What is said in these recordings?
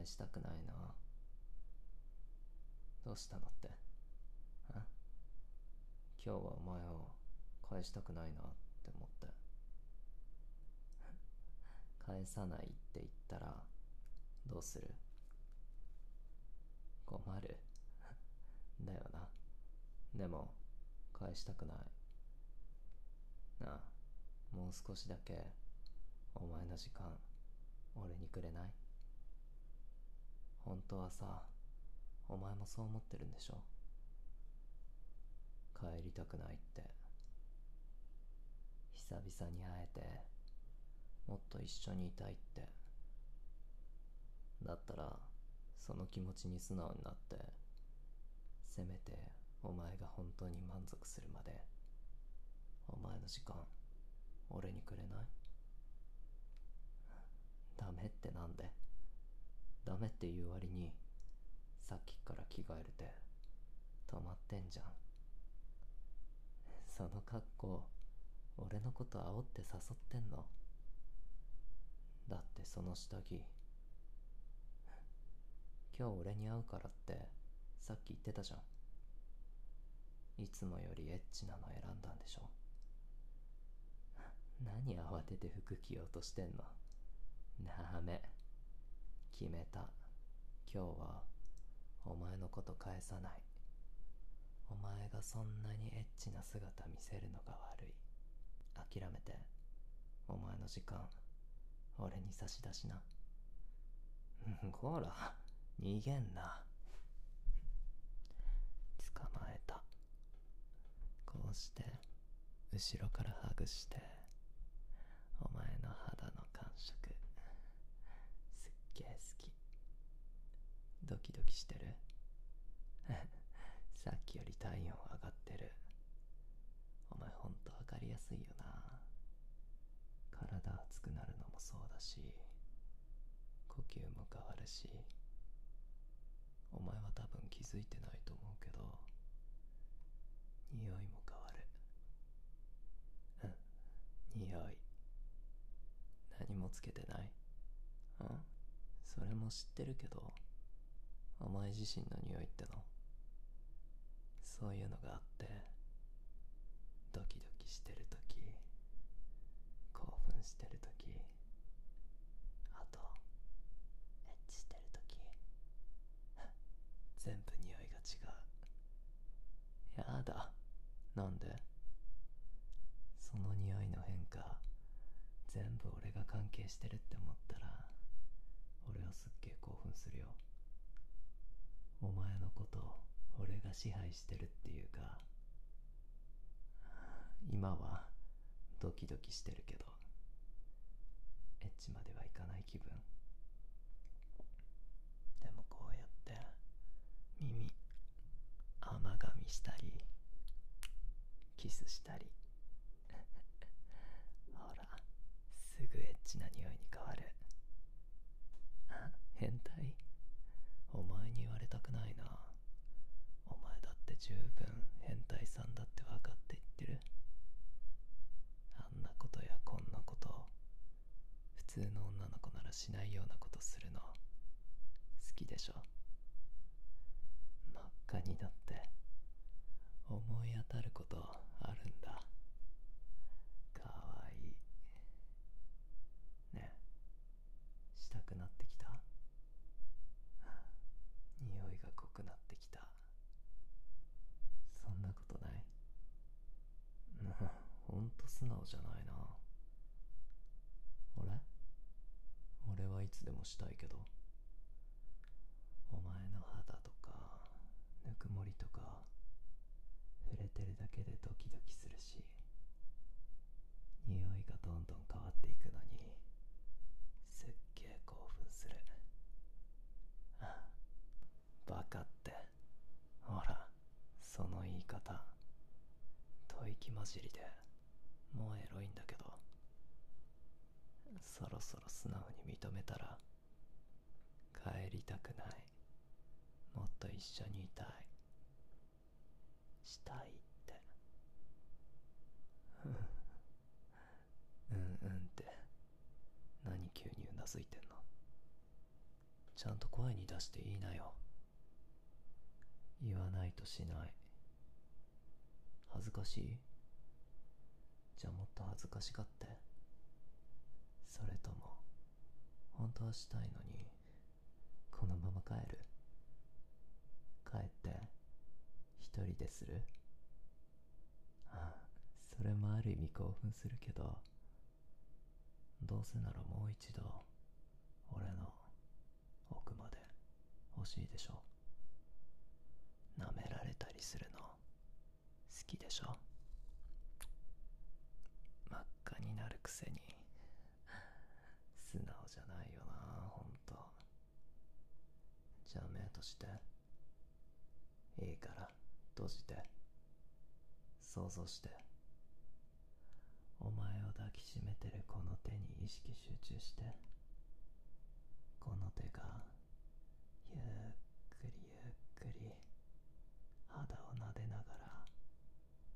返したくないな。どうしたのって？今日はお前を返したくないなって思って。返さないって言ったらどうする？困る。だよな。でも返したくない。なあもう少しだけお前の時間俺にくれない？本当はさお前もそう思ってるんでしょ？帰りたくないって。久々に会えてもっと一緒にいたいって。だったらその気持ちに素直になってせめてお前が本当に満足するまでお前の時間俺にくれないダメってなんでダメって言う割にさっきから着替えるて止まってんじゃん。その格好俺のこと煽って誘ってんの。だってその下着。今日俺に会うからってさっき言ってたじゃん。いつもよりエッチなの選んだんでしょ。何慌てて服着ようとしてんの。ダメ。決めた。今日はお前のこと返さない。お前がそんなにエッチな姿見せるのが悪い。諦めて。お前の時間俺に差し出しな。ほら逃げんな。捕まえた。こうして後ろからハグしてお前の肌の感触好き。ドキドキしてる？さっきより体温上がってる。お前ほんと分かりやすいよな。体熱くなるのもそうだし呼吸も変わるし。お前は多分気づいてないと思うけど匂いも変わる。うん匂い。何もつけてない？それも知ってるけどお前自身の匂いっての？そういうのがあってドキドキしてる時興奮してる時あとエッチしてる時全部匂いが違う。やだ。なんで？その匂いの変化全部俺が関係してるって思った。すっげえ興奮するよ。お前のこと俺が支配してるっていうか今はドキドキしてるけどエッチまではいかない気分。でもこうやって耳甘噛みしたりキスしたりほらすぐエッチな匂いに変わる変態お前に言われたくないなお前だって十分変態さんだって分かって言ってる。あんなことやこんなこと普通の女の子ならしないようなことするの好きでしょ。真っ赤になって思い当たることあるんだかわいいねえしたくなってきた匂いが濃くなってきたそんなことないほんと素直じゃないな。俺俺はいつでもしたいけど。お前の肌とかぬくもりとか触れてるだけでドキドキするし匂いがどんどん変わっていくのにすっげえ興奮する。あ バカって。ほらその言い方。吐息混じりで。もうエロいんだけど。そろそろ素直に認めたら帰りたくない。もっと一緒にいたい。したいって。うんうんって。何急にうなずいてんの。ちゃんと声に出して言いなよ。言わないとしない。恥ずかしい？じゃもっと恥ずかしがってそれとも本当はしたいのにこのまま帰る。帰って一人でする。あそれもある意味興奮するけどどうせならもう一度俺の奥まで欲しいでしょ。舐められたりするの好きでしょ真っ赤になるくせに素直じゃないよなほんとじゃあ目閉じて。いいから閉じて。想像して。お前を抱きしめてるこの手に意識集中してこの手がゆっくりゆっくり肌を撫でながら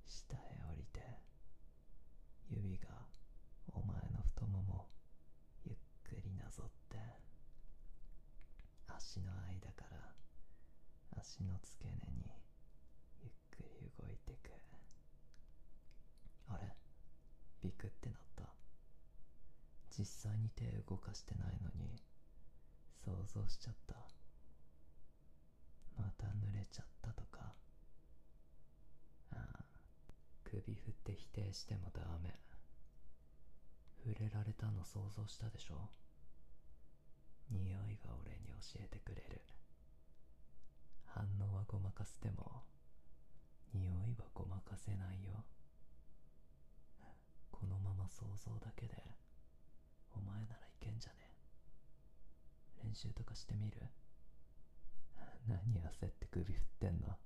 下へ降りて指がお前の太ももゆっくりなぞって足の間から足の付け根にゆっくり動いてく。あれ？ビクってなった。実際に手動かしてないのに想像しちゃった。また濡れちゃったとか。ああ首振って否定してもダメ。触れられたの想像したでしょ？匂いが俺に教えてくれる。反応はごまかしても匂いはごまかせないよ。このまま想像だけでお前ならいけんじゃね？練習とかしてみる？何焦って首振ってんの？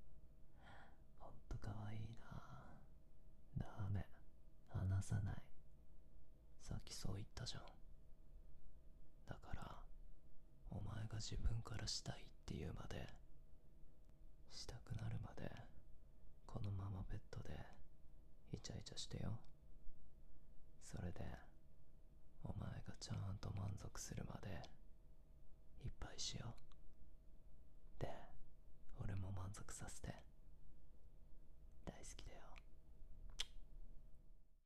ほんとかわいいな。ダメ。離さない。さっきそう言ったじゃん。だからお前が自分からしたいって言うまでしたくなるまでこのままベッドでイチャイチャしてよ。それでお前がちゃんと満足するまでいっぱいしよう。で俺も満足させて。